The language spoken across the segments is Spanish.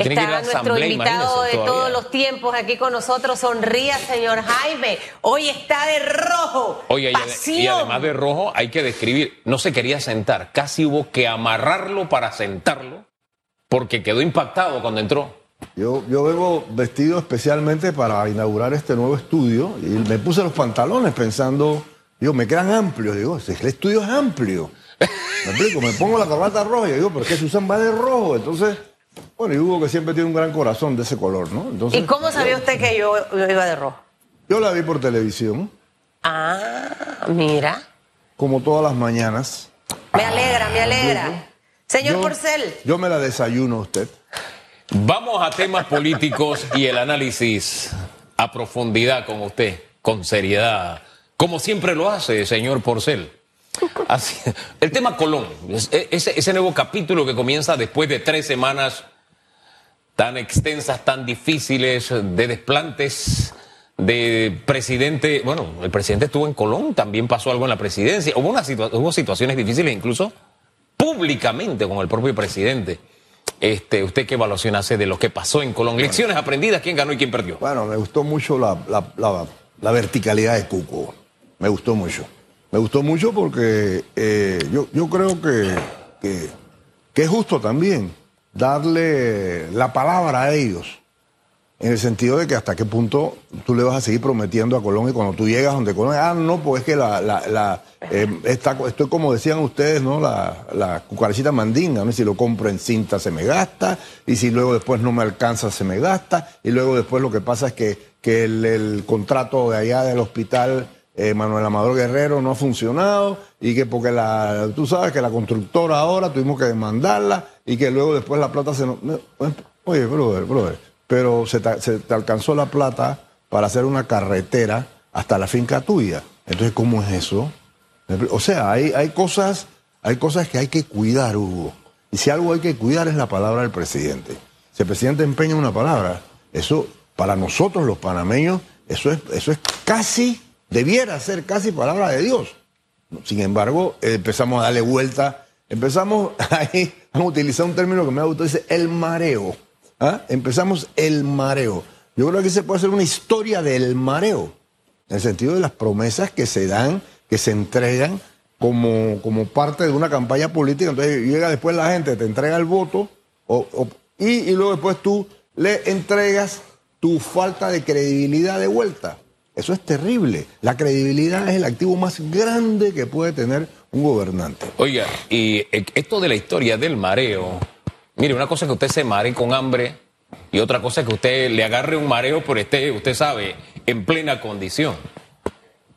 Está nuestro invitado de todos los tiempos aquí con nosotros. Sonría, señor Jaime. Hoy está de rojo. Oye, Pasión. y además de rojo, hay que describir, no se quería sentar, casi hubo que amarrarlo para sentarlo, porque quedó impactado cuando entró. Yo, yo vengo vestido especialmente para inaugurar este nuevo estudio y me puse los pantalones pensando, digo, me quedan amplios. Digo, si el estudio es amplio. Me explico, me pongo la corbata roja y digo, ¿pero qué Susan va de rojo? Entonces, bueno, y Hugo que siempre tiene un gran corazón de ese color, ¿no? Entonces, ¿Y cómo sabía usted que yo, yo iba de rojo? Yo la vi por televisión, Ah, mira. como todas las mañanas. Me alegra, me alegra. Señor Yo- Porcel, Yo me la desayuno a usted. Vamos a temas políticos y el análisis a profundidad con usted, con seriedad, como siempre lo hace, señor Porcel. Así- el tema Colón, es- ese, ese nuevo capítulo que comienza después de tres semanas tan extensas, tan difíciles, de desplantes, de presidente, bueno, el presidente estuvo en Colón, también pasó algo en la presidencia, hubo, una situa- hubo situaciones difíciles incluso públicamente con el propio presidente. Este, ¿Usted qué evaluación hace de lo que pasó en Colón? Lecciones aprendidas, quién ganó y quién perdió. Bueno, me gustó mucho la, la- la- la verticalidad de Cuco. Me gustó mucho. Me gustó mucho porque eh, yo, yo creo que, que, que es justo también darle la palabra a ellos. En el sentido de que hasta qué punto tú le vas a seguir prometiendo a Colón y cuando tú llegas donde Colón, ah, no, pues es que la, la, la, eh, estoy como decían ustedes, ¿no? La, la cucarachita mandinga, ¿no? Si lo compro en cinta se me gasta, y si luego después no me alcanza se me gasta, y luego después lo que pasa es que, que el, el contrato de allá del hospital eh, Manuel Amador Guerrero no ha funcionado, y que porque la, tú sabes que la constructora ahora tuvimos que demandarla, y que luego después la plata se nos... no, Oye, brother, brother, pero se te, alcanzó la plata para hacer una carretera hasta la finca tuya. Entonces, ¿cómo es eso? O sea, hay, hay cosas, hay cosas que hay que cuidar, Hugo. Y si algo hay que cuidar es la palabra del presidente. Si el presidente empeña una palabra, eso, para nosotros los panameños, eso es, eso es casi, debiera ser casi palabra de Dios. Sin embargo, empezamos a darle vuelta, empezamos ahí a utilizar un término que me ha gustado, dice el mareo. ¿Ah? Empezamos el mareo. Yo creo que se puede hacer una historia del mareo, en el sentido de las promesas que se dan, que se entregan como, como parte de una campaña política. Entonces llega después la gente, te entrega el voto y luego después tú le entregas tu falta de credibilidad de vuelta. Eso es terrible. La credibilidad es el activo más grande que puede tener un gobernante. Oiga, y eh, esto de la historia del mareo, mire, una cosa es que usted se mare con hambre y otra cosa es que usted le agarre un mareo, pero esté, usted sabe, en plena condición.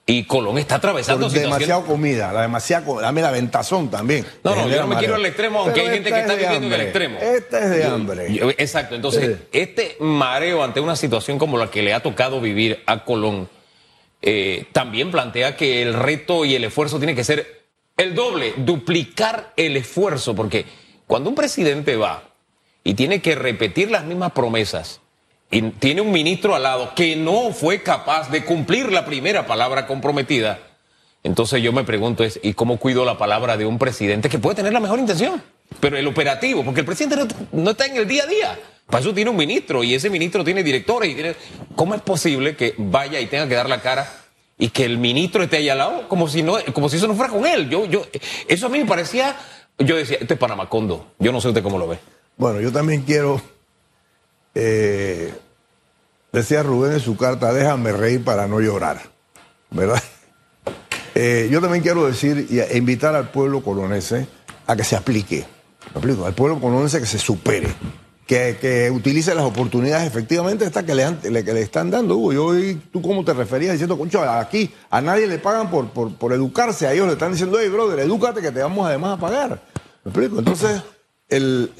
Y Colón está atravesando Por demasiada comida, la demasiada dame la ventazón también. No, no, Que yo no me quiero al extremo, aunque Pero hay gente que está es de viviendo en el extremo. Esta es de hambre. yo- exacto, entonces, este mareo ante una situación como la que le ha tocado vivir a Colón, eh, también plantea que el reto y el esfuerzo tiene que ser el doble, duplicar el esfuerzo, porque cuando un presidente va y tiene que repetir las mismas promesas y tiene un ministro al lado que no fue capaz de cumplir la primera palabra comprometida, entonces yo me pregunto es, ¿y cómo cuido la palabra de un presidente que puede tener la mejor intención? Pero el operativo, porque el presidente no, está en el día a día. Para eso tiene un ministro y ese ministro tiene directores. Y tiene... ¿Cómo es posible que vaya y tenga que dar la cara y que el ministro esté ahí al lado como si, no, como si eso no fuera con él? Yo, yo, eso a mí me parecía, yo decía, esto es Panamacondo. Yo no sé usted cómo lo ve. Bueno, yo también quiero. eh, decía Rubén en su carta, déjame reír para no llorar. ¿Verdad? Eh, yo también quiero decir y a- invitar al pueblo colonense a que se aplique. ¿Me explico? Al pueblo colonense que se supere. Que, utilice las oportunidades efectivamente estas que le, han- le- que le están dando. Hugo, yo oí tú cómo te referías diciendo, concho, aquí a nadie le pagan por, educarse, a ellos le están diciendo, hey, brother, edúcate que te vamos además a pagar. ¿Me explico? Entonces, el,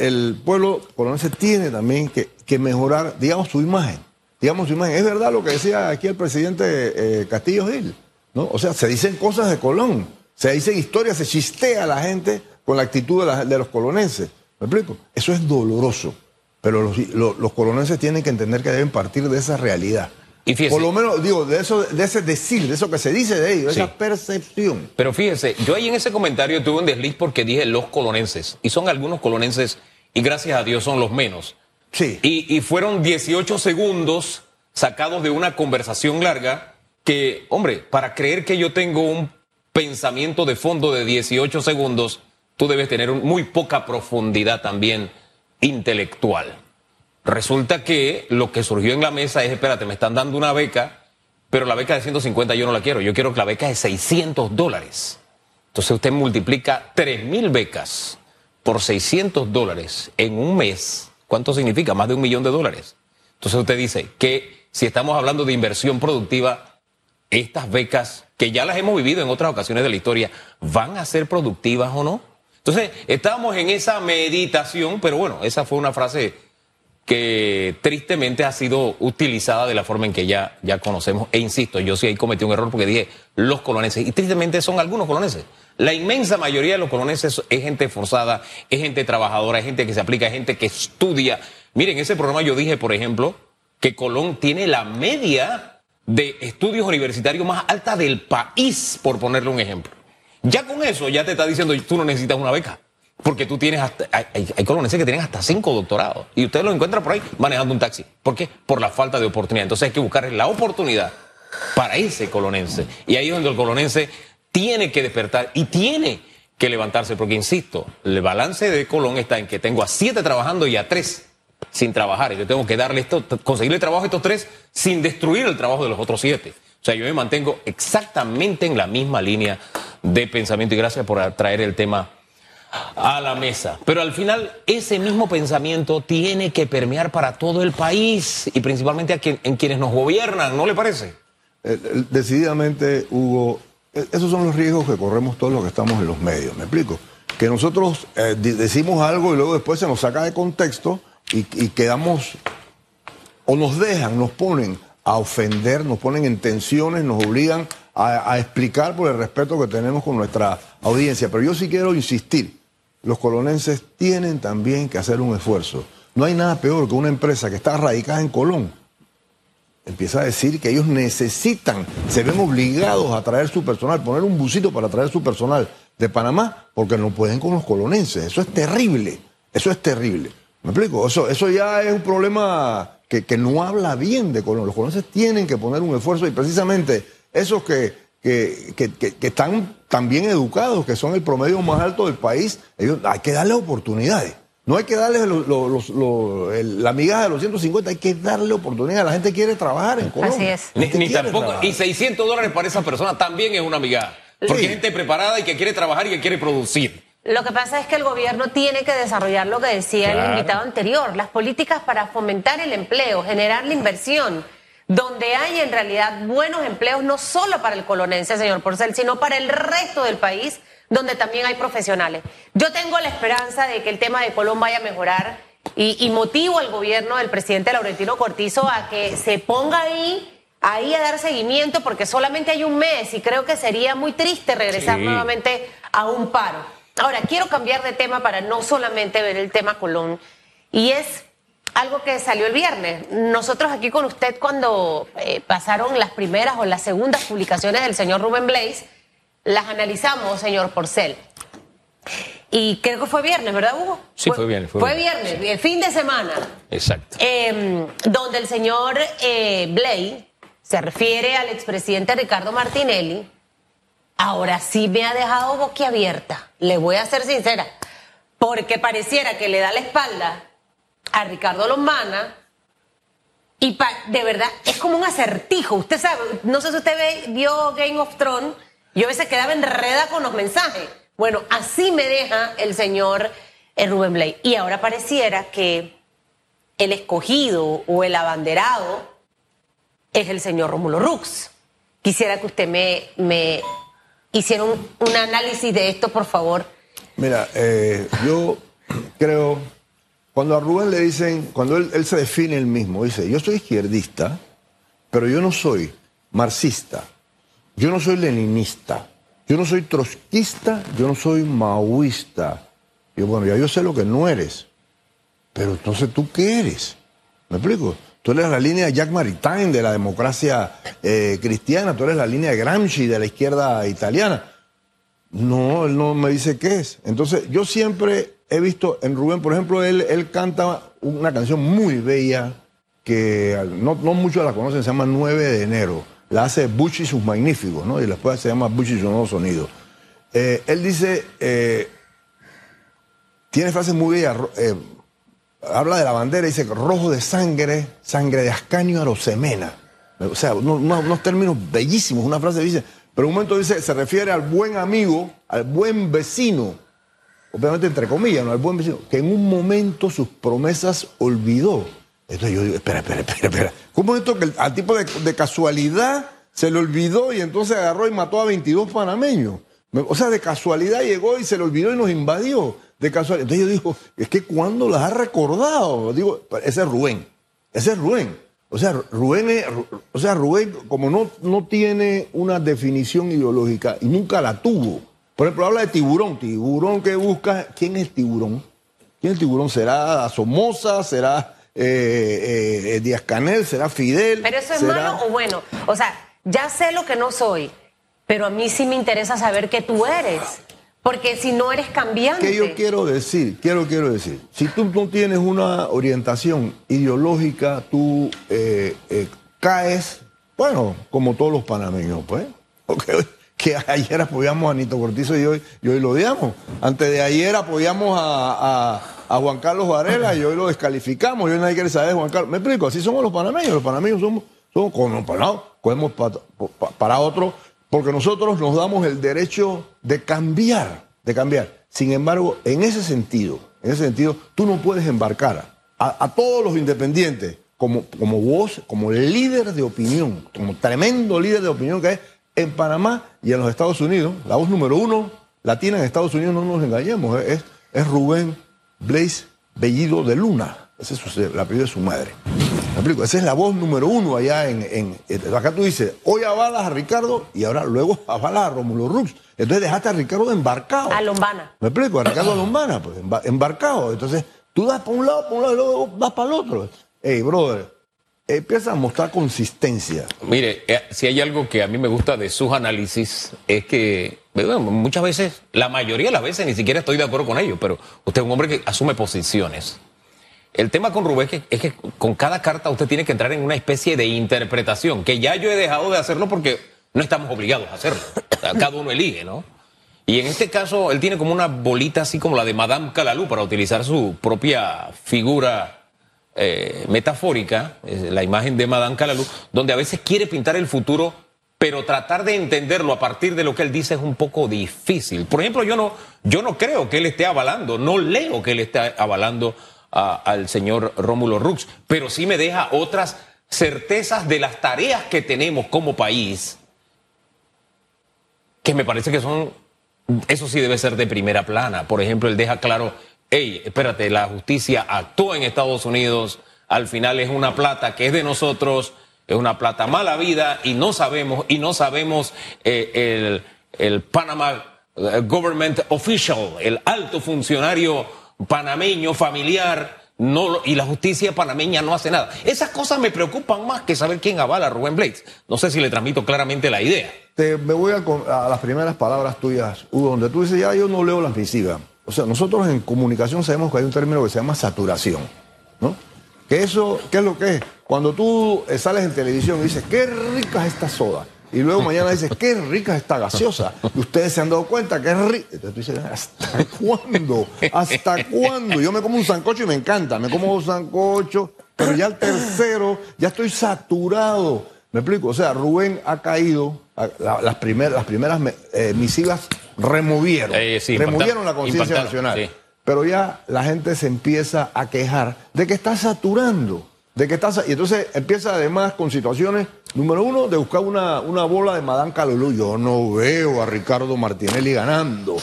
pueblo colonense tiene también que, mejorar, digamos, su imagen. Digamos, su imagen. Es verdad lo que decía aquí el presidente eh, Castillo Gil. ¿no? O sea, se dicen cosas de Colón, se dicen historias, se chistea la gente con la actitud de, la- de los colonenses. ¿Me explico? Eso es doloroso. Pero los, lo- los colonenses tienen que entender que deben partir de esa realidad. Y fíjese- Por lo menos, digo, de eso, de ese decir, de eso que se dice de ellos, Sí. esa percepción. Pero fíjese, yo ahí en ese comentario tuve un desliz porque dije los colonenses, y son algunos colonenses, y gracias a Dios son los menos, Sí. Y, y fueron 18 segundos sacados de una conversación larga que, hombre, para creer que yo tengo un pensamiento de fondo de 18 segundos, tú debes tener muy poca profundidad también intelectual. Resulta que lo que surgió en la mesa es, espérate, me están dando una beca, pero la beca de 150 yo no la quiero, yo quiero que la beca de 600 dólares. Entonces usted multiplica 3 mil becas por 600 dólares en un mes. ¿Cuánto significa? Más de un millón de dólares. Entonces usted dice que si estamos hablando de inversión productiva, estas becas, que ya las hemos vivido en otras ocasiones de la historia, ¿van a ser productivas o no? Entonces, estábamos en esa meditación, pero bueno, esa fue una frase que tristemente ha sido utilizada de la forma en que ya, ya conocemos. E insisto, yo sí ahí cometí un error porque dije los coloneses, y tristemente son algunos coloneses. La inmensa mayoría de los coloneses es gente forzada, es gente trabajadora, es gente que se aplica, es gente que estudia. Miren, en ese programa yo dije, por ejemplo, que Colón tiene la media de estudios universitarios más alta del país, por ponerle un ejemplo. Ya con eso, ya te está diciendo, tú no necesitas una beca. Porque tú tienes hasta, hay, hay, coloneses que tienen hasta cinco doctorados. Y usted lo encuentra por ahí manejando un taxi. ¿Por qué? Por la falta de oportunidad. Entonces hay que buscar la oportunidad para ese colonense. Y ahí es donde el colonense tiene que despertar y tiene que levantarse. Porque, insisto, el balance de Colón está en que tengo a siete trabajando y a tres sin trabajar. Y yo tengo que darle esto, conseguirle trabajo a estos tres sin destruir el trabajo de los otros siete. O sea, yo me mantengo exactamente en la misma línea de pensamiento. Y gracias por traer el tema a la mesa. Pero al final ese mismo pensamiento tiene que permear para todo el país y principalmente en quienes nos gobiernan, ¿no le parece? Eh, eh, Decididamente, Hugo, eh, esos son los riesgos que corremos todos los que estamos en los medios, ¿me explico? Que nosotros decimos algo y luego después se nos saca de contexto y quedamos, o nos dejan, nos ponen a ofender, nos ponen en tensiones, nos obligan a, explicar por el respeto que tenemos con nuestra audiencia. Pero yo sí quiero insistir, los colonenses tienen también que hacer un esfuerzo. No hay nada peor que una empresa que está radicada en Colón empieza a decir que ellos necesitan, se ven obligados a traer su personal, poner un busito para traer su personal de Panamá, porque no pueden con los colonenses. Eso es terrible, eso es terrible. ¿Me explico? Eso, eso ya es un problema que, que no habla bien de Colón. Los colonenses tienen que poner un esfuerzo y precisamente esos que, que, que- que- que están tan bien educados, que son el promedio más alto del país, ellos, hay que darle oportunidades. No hay que darles lo- lo- los- lo- el- la migaja de los 150, hay que darle oportunidad. La gente quiere trabajar en Colombia. Así es. Ni, tampoco, trabajar. y 600 dólares para esa persona también es una migaja. Porque Sí. hay gente preparada y que quiere trabajar y que quiere producir. Lo que pasa es que el gobierno tiene que desarrollar lo que decía Claro. el invitado anterior, las políticas para fomentar el empleo, generar la inversión, donde hay en realidad buenos empleos, no solo para el colonense, señor Porcel, sino para el resto del país, donde también hay profesionales. Yo tengo la esperanza de que el tema de Colón vaya a mejorar y, y motivo al gobierno del presidente Laurentino Cortizo a que se ponga ahí ahí a dar seguimiento porque solamente hay un mes y creo que sería muy triste regresar Sí. nuevamente a un paro. Ahora, quiero cambiar de tema para no solamente ver el tema Colón y es algo que salió el viernes. Nosotros aquí con usted cuando eh, pasaron las primeras o las segundas publicaciones del señor Rubén Blaze, las analizamos, señor Porcel. Y creo que fue viernes, ¿verdad, Hugo? Sí, fue viernes, fue Fue viernes. el fin de semana. Exacto. Eh, donde el señor eh, Blay se refiere al expresidente Ricardo Martinelli, ahora sí me ha dejado boquiabierta, le voy a ser sincera, porque pareciera que le da la espalda a Ricardo Lombana y pa- de verdad es como un acertijo. Usted sabe, no sé si usted vio Game of Thrones, yo a veces quedaba enredada con los mensajes. Bueno, así me deja el señor eh, Rubén Blay. Y ahora pareciera que el escogido o el abanderado es el señor Rómulo Rux. Quisiera que usted me, me hiciera un, análisis de esto, por favor. Mira, eh, yo creo, cuando a Rubén le dicen, cuando él, se define él mismo, dice, yo soy izquierdista, pero yo no soy marxista, yo no soy leninista, yo no soy trotskista, yo no soy maoísta. Yo, bueno, ya yo sé lo que no eres, pero entonces tú qué eres? ¿Me explico? Tú eres la línea Jack Maritain de la democracia eh, cristiana, tú eres la línea Gramsci de la izquierda italiana. No, él no me dice qué es. Entonces, yo siempre he visto en Rubén, por ejemplo, él, él canta una canción muy bella que no, no muchos la conocen, se llama 9 de enero. La hace Bush y sus magníficos, ¿no? Y después se llama Bush y sus nuevos sonidos. Eh, él dice, eh, tiene frases muy bellas, eh, habla de la bandera, dice rojo de sangre, sangre de Ascanio Arosemena. O sea, unos, términos bellísimos, una frase dice, pero un momento dice, se refiere al buen amigo, al buen vecino, obviamente entre comillas, ¿no? al buen vecino, que en un momento sus promesas olvidó. Entonces yo digo, espera, espera, espera, espera. Un momento que al tipo de, de, casualidad se le olvidó y entonces agarró y mató a 22 panameños. O sea, de casualidad llegó y se le olvidó y nos invadió. De casualidad. Entonces yo digo, es que cuando las ha recordado, digo, ese es Rubén. Ese es Rubén. O sea, Rubén, o sea, Rubén como no, no tiene una definición ideológica y nunca la tuvo. Por ejemplo, habla de tiburón. Tiburón que busca. ¿Quién es tiburón? ¿Quién es el tiburón? ¿Será Somoza? ¿Será eh, eh, Díaz Canel? ¿Será Fidel? ¿Pero eso es malo o bueno? O sea, ya sé lo que no soy, pero a mí sí me interesa saber qué tú eres. Porque si no eres cambiante. ¿Qué yo quiero decir? Quiero, quiero decir. Si tú no tienes una orientación ideológica, tú eh, eh, caes, bueno, como todos los panameños, pues. Porque que ayer apoyamos a Nito Cortizo y hoy, y hoy lo odiamos. Antes de ayer apoyamos a, Juan Carlos Varela y hoy lo descalificamos. Y hoy nadie quiere saber Juan Carlos. Me explico, así somos los panameños. Los panameños somos, somos con cogemos para, para otro porque nosotros nos damos el derecho de cambiar, de cambiar. Sin embargo, en ese sentido, en ese sentido, tú no puedes embarcar a, todos los independientes como, como voz, como líder de opinión, como tremendo líder de opinión que es en Panamá y en los Estados Unidos. La voz número uno latina en Estados Unidos, no nos engañemos, es, Rubén Blaze Bellido de Luna. Ese es el apellido de su madre. Esa es la voz número uno allá en, Acá tú dices, hoy avalas a Ricardo y ahora luego avalas a Rómulo Rux. Entonces dejaste a Ricardo embarcado. A Lombana. ¿Me explico? A Ricardo Lombana, pues, embarcado. Entonces tú das para un lado, para un lado y luego vas para el otro. Hey, brother, empieza a mostrar consistencia. Mire, eh, si hay algo que a mí me gusta de sus análisis es que muchas veces, la mayoría de las veces ni siquiera estoy de acuerdo con ellos, pero usted es un hombre que asume posiciones. El tema con Rubén es que, con cada carta usted tiene que entrar en una especie de interpretación, que ya yo he dejado de hacerlo porque no estamos obligados a hacerlo. Cada uno elige, ¿no? Y en este caso, él tiene como una bolita así como la de Madame Calalú, para utilizar su propia figura eh, metafórica, la imagen de Madame Calalú, donde a veces quiere pintar el futuro, pero tratar de entenderlo a partir de lo que él dice es un poco difícil. Por ejemplo, yo no, yo no creo que él esté avalando, no leo que él esté avalando al señor Rómulo Rux, pero sí me deja otras certezas de las tareas que tenemos como país, que me parece que son, eso sí debe ser de primera plana. Por ejemplo, él deja claro, hey, espérate, la justicia actúa en Estados Unidos, al final es una plata que es de nosotros, es una plata mala vida y no sabemos, y no sabemos eh, el, el Panama eh, Government Official, el alto funcionario panameño, familiar, no, y la justicia panameña no hace nada. Esas cosas me preocupan más que saber quién avala a Rubén Blades. No sé si le transmito claramente la idea. Te, me voy a, las primeras palabras tuyas, Hugo, donde tú dices, ya yo no leo las visivas. O sea, nosotros en comunicación sabemos que hay un término que se llama saturación, ¿no? Que eso, ¿qué es lo que es? Cuando tú sales en televisión y dices, qué rica es esta soda. Y luego mañana dices, qué rica esta gaseosa. Y ustedes se han dado cuenta que es rica. Entonces tú dices, ¿hasta cuándo? ¿Hasta cuándo? Yo me como un sancocho y me encanta. Me como un sancocho, pero ya el tercero, ya estoy saturado. ¿Me explico? O sea, Rubén ha caído, las, primeras, las primeras eh, misivas removieron, eh, removieron la conciencia nacional. Pero ya la gente se empieza a quejar de que está saturando, de que está... Y entonces empieza además con situaciones Número uno, de buscar una, una bola de Madame Calolú. Yo no veo a Ricardo Martinelli ganando.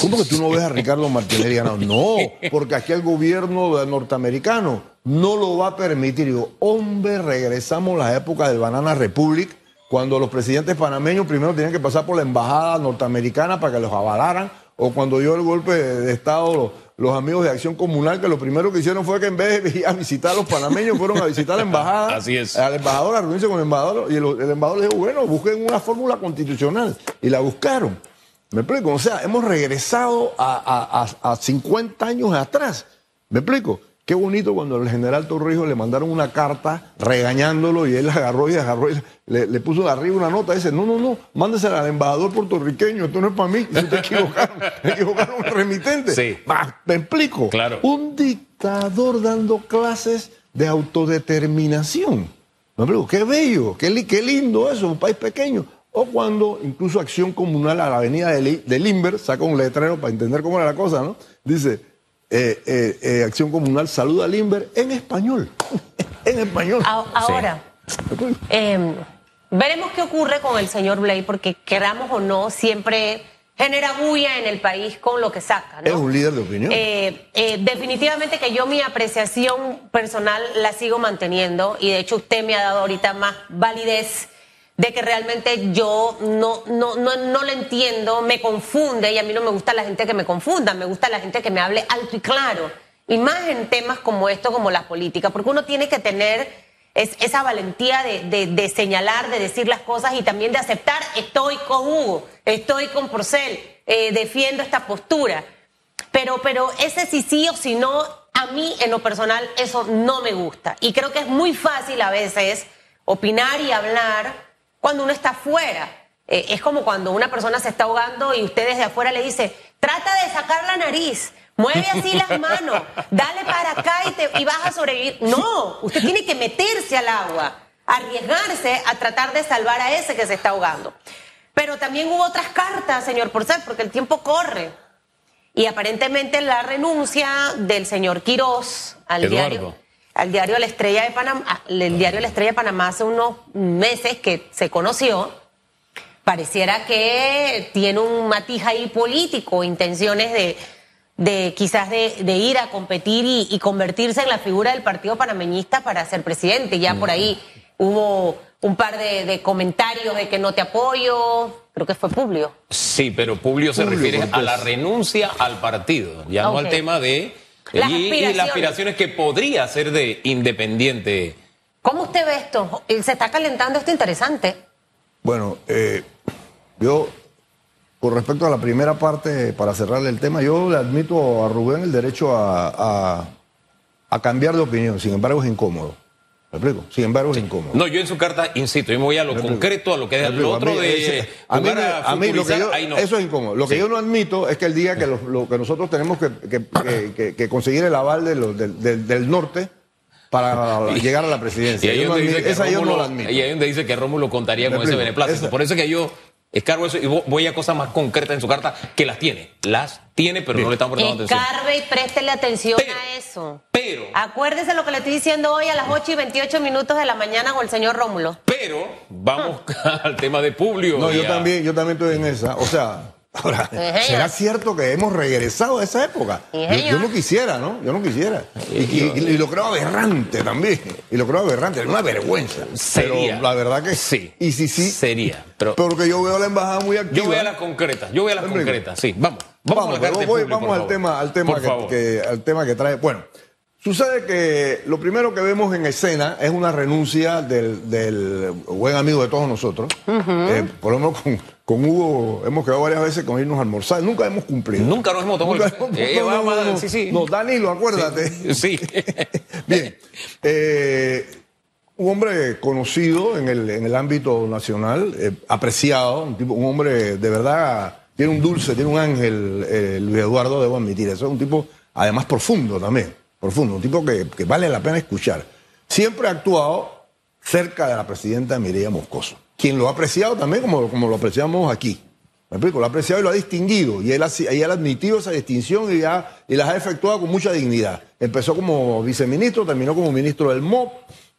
¿Cómo que tú no ves a Ricardo Martinelli ganando? No, porque aquí el gobierno norteamericano no lo va a permitir. Digo, hombre, regresamos a la época del Banana Republic, cuando los presidentes panameños primero tenían que pasar por la embajada norteamericana para que los avalaran, o cuando dio el golpe de Estado los amigos de Acción Comunal, que lo primero que hicieron fue que en vez de ir a visitar a los panameños, fueron a visitar la embajada. Así es. Al embajador, a reunirse con el embajador. Y el, embajador le dijo, bueno, busquen una fórmula constitucional. Y la buscaron. ¿Me explico? O sea, hemos regresado a, a, a 50 años atrás. ¿Me explico? Qué bonito cuando el general Torrijos le mandaron una carta regañándolo y él agarró y agarró y le, le puso de arriba una nota y dice, no, no, no, mándesela al embajador puertorriqueño, esto no es para mí, se te equivocaron, equivocaron el remitente. Sí. Ah, ¿Me explico? Claro. Un dictador dando clases de autodeterminación. ¿Me explico? Qué bello, qué, li- qué lindo eso, un país pequeño. O cuando incluso Acción Comunal a la avenida de Limber saca un letrero para entender cómo era la cosa, ¿no? Dice, eh, eh, eh, Acción Comunal saluda a Limber en español. en español. Ahora, eh, veremos qué ocurre con el señor Blay, porque queramos o no, siempre genera bulla en el país con lo que saca. ¿no? Es un líder de opinión. Eh, definitivamente que yo mi apreciación personal la sigo manteniendo y de hecho usted me ha dado ahorita más validez de que realmente yo no, no, no, no lo entiendo, me confunde y a mí no me gusta la gente que me confunda, me gusta la gente que me hable alto y claro. Y más en temas como esto, como la política, porque uno tiene que tener es, esa valentía de, de- de señalar, de decir las cosas y también de aceptar, estoy con Hugo, estoy con Porcel, eh, defiendo esta postura. Pero, pero ese sí sí o si no, a mí en lo personal eso no me gusta. Y creo que es muy fácil a veces opinar y hablar cuando uno está afuera. Eh, es como cuando una persona se está ahogando y usted desde afuera le dice, trata de sacar la nariz, mueve así las manos, dale para acá y, te, y vas a sobrevivir. No, usted tiene que meterse al agua, arriesgarse a tratar de salvar a ese que se está ahogando. Pero también hubo otras cartas, señor Porcel, porque el tiempo corre. Y aparentemente la renuncia del señor Quirós al Eduardo. diario, al diario La Estrella de Panamá, el diario La Estrella de Panamá hace unos meses que se conoció, pareciera que tiene un matiz ahí político, intenciones de, de quizás de, de ir a competir y, y convertirse en la figura del partido panameñista para ser presidente. Ya por ahí hubo un par de, de comentarios de que no te apoyo, creo que fue Publio. Sí, pero Publio se Publio refiere a la renuncia al partido, ya no al tema de... Las y, las aspiraciones que podría ser de independiente. ¿Cómo usted ve esto? Se está calentando esto interesante. Bueno, eh, yo, con respecto a la primera parte, para cerrarle el tema, yo le admito a Rubén el derecho a, a- a cambiar de opinión, sin embargo es incómodo. Sin embargo es incómodo. No, yo en su carta, insisto, yo me voy a lo Me concreto, a lo que es el otro A mí, de a mí, jugar me- a a mí lo que yo, no. eso es incómodo. Lo que Sí. yo no admito es que el día que lo, lo que nosotros tenemos que, que- que- que- que conseguir el aval de los- del, del- del norte para llegar a la Y presidencia. ahí Yo no donde dice admito- que esa yo no Rómulo- la admito. y ahí donde dice que Rómulo contaría con ese beneplácito. Por eso es que yo escargo eso y vo- voy a cosas más concretas en su carta que las tiene. Las tiene, pero no le estamos prestando atención. Escarbe y préstele atención Pero- a eso. Pero, Acuérdese lo que le estoy diciendo hoy a las 8 y 28 minutos de la mañana con el señor Rómulo. pero, vamos al tema de Publio. No, yo también, yo también estoy en esa. O sea, ahora. ¿será cierto que hemos regresado a esa época? Yo, no quisiera, ¿no? Yo no quisiera. Y, y- y lo creo aberrante también. Y lo creo aberrante, es una vergüenza. Sería. Pero la verdad que Sí. Y sí, sí. Sería. Pero Porque yo veo a la embajada muy activa. yo voy a las concretas. Yo voy a las concretas. Sí, vamos. Vamos, Vamos, a voy- al tema, al tema que, al tema que trae. Bueno, sucede que lo primero que vemos en escena es una renuncia del, del buen amigo de todos nosotros. Eh, por lo menos con, con Hugo hemos quedado varias veces con irnos a almorzar. Nunca hemos cumplido. Nunca nos hemos tomado el Nunca hemos- Eh, no, no, vamos a- no, no. sí, sí. No, Danilo, acuérdate. Sí. Bien. Eh, un hombre conocido en el, en el ámbito nacional, eh, apreciado, un, tipo, un hombre de verdad, tiene un dulce, tiene un ángel, eh, Luis Eduardo, debo admitir. Eso es un tipo, además, profundo también. Profundo, un tipo que, que vale la pena escuchar. Siempre ha actuado cerca de la presidenta Mireya Moscoso, quien lo ha apreciado también como, como lo apreciamos aquí. ¿Me explico? Lo ha apreciado y lo ha distinguido. Y él ha, y él ha admitido esa distinción y, ha, y las ha efectuado con mucha dignidad. Empezó como viceministro, terminó como ministro del MOP.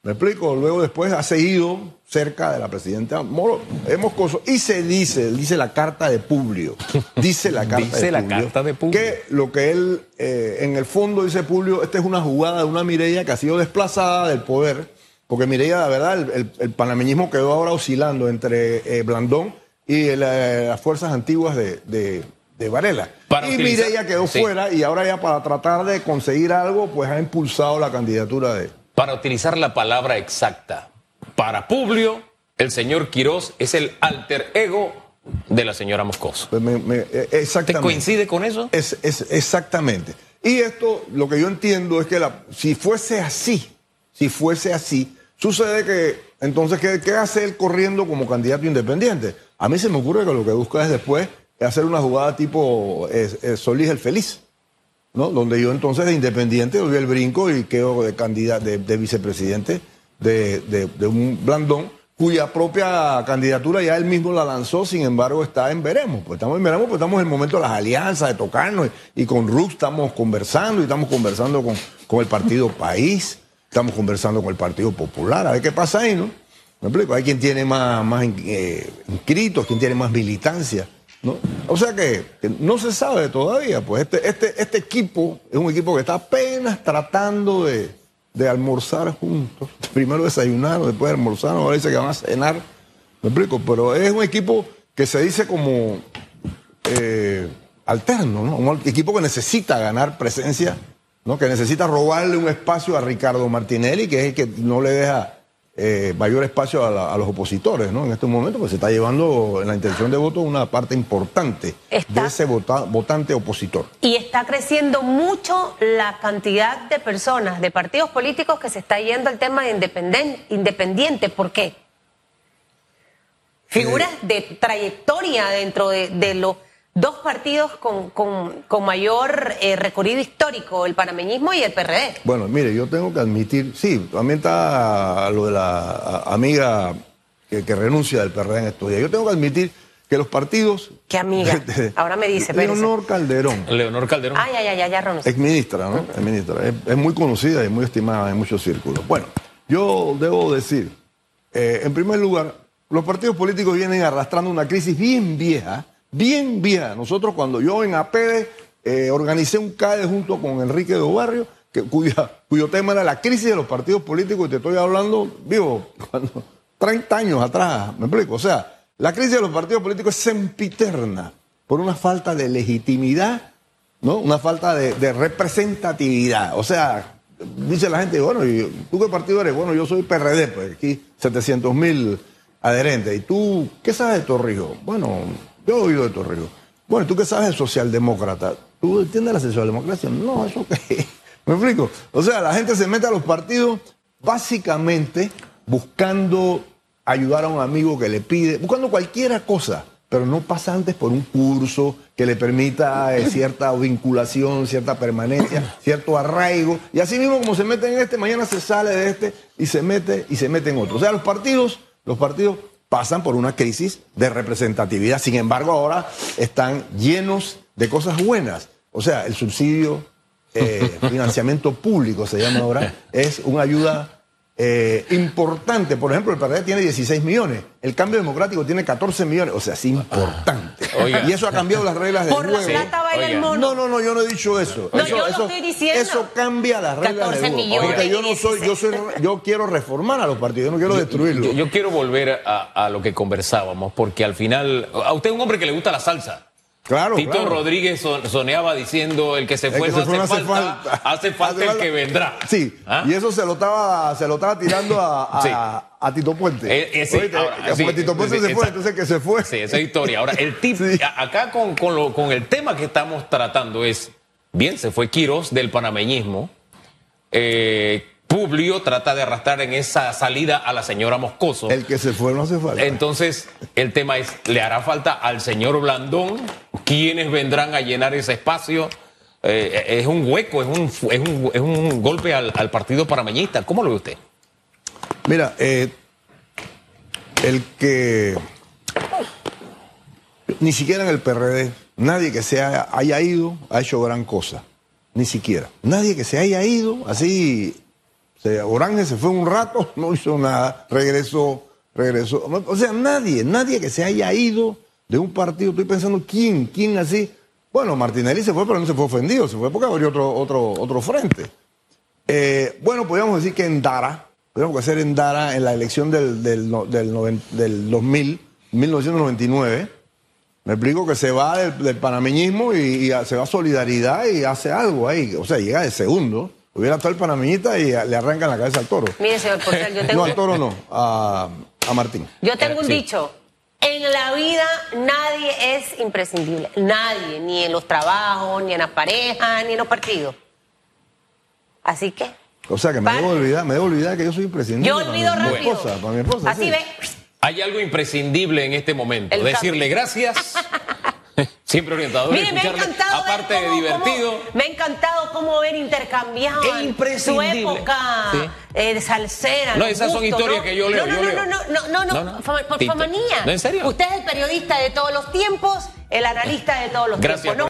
¿Me explico? Luego después ha seguido cerca de la presidenta Moro, eh, Moscoso. Y se dice, dice la carta de Publio. Dice la carta, Dice de, la Publio, carta de Publio. Que lo que él, eh, en el fondo dice Publio, esta es una jugada de una Mireya que ha sido desplazada del poder. Porque Mireya, la verdad, el, el- el panameñismo quedó ahora oscilando entre eh, Blandón y el, eh, las fuerzas antiguas de, de- de Varela. Para y utilizar- Mireya quedó sí. fuera y ahora ya para tratar de conseguir algo, pues ha impulsado la candidatura de... Para utilizar la palabra exacta, para Publio, el señor Quirós es el alter ego de la señora Moscoso. Pues me- me- eh, ¿Te exactamente. coincide con eso? Es, es- exactamente. Y esto, lo que yo entiendo es que la- si fuese así, si fuese así, sucede que entonces, ¿qué, qué hace él corriendo como candidato independiente? A mí se me ocurre que lo que busca es después hacer una jugada tipo eh, eh, Solís el Feliz, ¿no? Donde yo entonces de independiente doy el brinco y quedo de candidato, de, de vicepresidente de, de- un Blandón cuya propia candidatura ya él mismo la lanzó, sin embargo está en veremos. Pues estamos en veremos, pues estamos en el momento de las alianzas, de tocarnos, y, y con Rux estamos conversando, y estamos conversando con, con el Partido País, estamos conversando con el Partido Popular, a ver qué pasa ahí, ¿no? Me explico, hay quien tiene más, más eh, inscritos, quien tiene más militancia, ¿no? O sea que, no se sabe todavía, pues este, este, este equipo es un equipo que está apenas tratando de, de almorzar juntos. Primero desayunaron, después almorzaron, ahora dice que van a cenar. Me explico, pero es un equipo que se dice como eh, alterno, ¿no? Un equipo que necesita ganar presencia, ¿no? Que necesita robarle un espacio a Ricardo Martinelli, que es el que no le deja eh, mayor espacio a, la- a los opositores, ¿no? En este momento, pues se está llevando en la intención de voto una parte importante Está- de ese vota- votante opositor. Y está creciendo mucho la cantidad de personas, de partidos políticos que se está yendo al tema de independen- independiente. ¿Por qué? Figuras de trayectoria dentro de, de los dos partidos con, con- con mayor eh, recorrido histórico, el panameñismo y el PRD. Bueno, mire, yo tengo que admitir, sí, también está lo de la amiga que, que renuncia del PRD en estos días. Yo tengo que admitir que los partidos... ¿Qué amiga? Ahora me dice, espérese. Leonor Calderón, Leonor Calderón. Ay, ay, ay, ay, ya renunció. exministra, ¿no? Exministra. Es, es muy conocida y muy estimada en muchos círculos. Bueno, yo debo decir, eh, en primer lugar, los partidos políticos vienen arrastrando una crisis bien vieja, bien vieja. Nosotros cuando yo en APD eh, organicé un CAE junto con Enrique de Barrio, que, cuyo tema era la crisis de los partidos políticos, y te estoy hablando, digo, cuando, 30 años atrás, me explico. O sea, la crisis de los partidos políticos es sempiterna por una falta de legitimidad ¿no? Una falta de, de representatividad. O sea, dice la gente, bueno, ¿y ¿tú qué partido eres? Bueno, yo soy PRD, pues aquí 700 mil adherentes. ¿Y tú qué sabes de Torrijos? Bueno, yo he oído de Torrijos. Bueno, ¿y tú qué sabes de socialdemócrata? ¿Tú entiendes la socialdemocracia? No, eso qué. ¿Me explico? O sea, la gente se mete a los partidos básicamente buscando ayudar a un amigo que le pide, buscando cualquier cosa, pero no pasa antes por un curso que le permita eh, cierta vinculación, cierta permanencia, cierto arraigo. Y así mismo como se mete en este, mañana se sale de este y se mete y se mete en otro. O sea, los partidos, los partidos pasan por una crisis de representatividad. Sin embargo, ahora están llenos de cosas buenas. O sea, el subsidio, eh, financiamiento público se llama ahora, es una ayuda eh, importante. Por ejemplo, el PRD tiene 16 millones, el cambio democrático tiene 14 millones, o sea, es importante. Oiga. Y eso ha cambiado las reglas del Por la juego. plata baila el mono. No, no, no, yo no he dicho eso. No, eso, yo lo eso- estoy diciendo. eso cambia las reglas 14 del juego. millones Porque yo no soy, yo soy, yo quiero reformar a los partidos, yo no quiero destruirlos. Yo, yo quiero volver a, a lo que conversábamos, porque al final, a usted es un hombre que le gusta la salsa. Claro, Tito claro. Rodríguez son- soneaba diciendo, el que se El fue, que no, se fue hace no hace falta, hace falta el que vendrá. Sí, ¿Ah? y eso se lo estaba, se lo estaba tirando a, a- Sí. a Tito Puente. Eh, eh, ahora, que sí, Tito Puente sí, se fue, exacto. entonces que se fue. Sí, esa es historia. Ahora, el tip, acá con, con, lo- con el tema que estamos tratando es, bien, se fue Quirós del panameñismo, eh, Publio trata de arrastrar en esa salida a la señora Moscoso. El que se fue no hace falta. Entonces, el tema es, ¿le hará falta al señor Blandón? ¿Quiénes vendrán a llenar ese espacio? Eh, es un hueco, es un, es un, es un golpe al, al partido panameñista. ¿Cómo lo ve usted? Mira, eh, el que ni siquiera en el PRD, nadie que se haya, haya ido ha hecho gran cosa. Ni siquiera. Nadie que se haya ido, así, se, Orange se fue un rato, no hizo nada, regresó, regresó. O sea, nadie, nadie que se haya ido de un partido. Estoy pensando, ¿quién? ¿Quién así? Bueno, Martinelli se fue, pero no se fue ofendido, se fue porque abrió otro, otro, otro frente. Eh, bueno, podríamos decir que en Dara, podríamos hacer en Dara en la elección del, del, del, del 2000, 1999, me explico que se va del, del panameñismo y, y se va a solidaridad y hace algo ahí. O sea, llega de segundo. Hubiera estado el panameñista y le arrancan la cabeza al toro. Mire, señor Porcel, yo No, tengo, al toro no, a, a Martín. yo tengo un Sí. dicho. En la vida nadie es imprescindible. Nadie, ni en los trabajos, ni en las parejas, ni en los partidos. Así que. O sea que me debo olvidar, me debo olvidar que yo soy imprescindible. Yo para olvido mi rápido. esposa, para mi esposa. Así sí. ve. Hay algo imprescindible en este momento. El Decirle gracias. Siempre orientador. Mire, me ha encantado. Aparte de divertido. cómo- me ha encantado cómo ver intercambiado su época Sí. eh, de salsera. No, esas son historias ¿no? que yo leo, No, no, yo no, leo. no, no, no, no, No, por famanía. ¿No, en serio? Usted es el periodista de todos los tiempos, el analista de todos los Gracias tiempos. ¿no?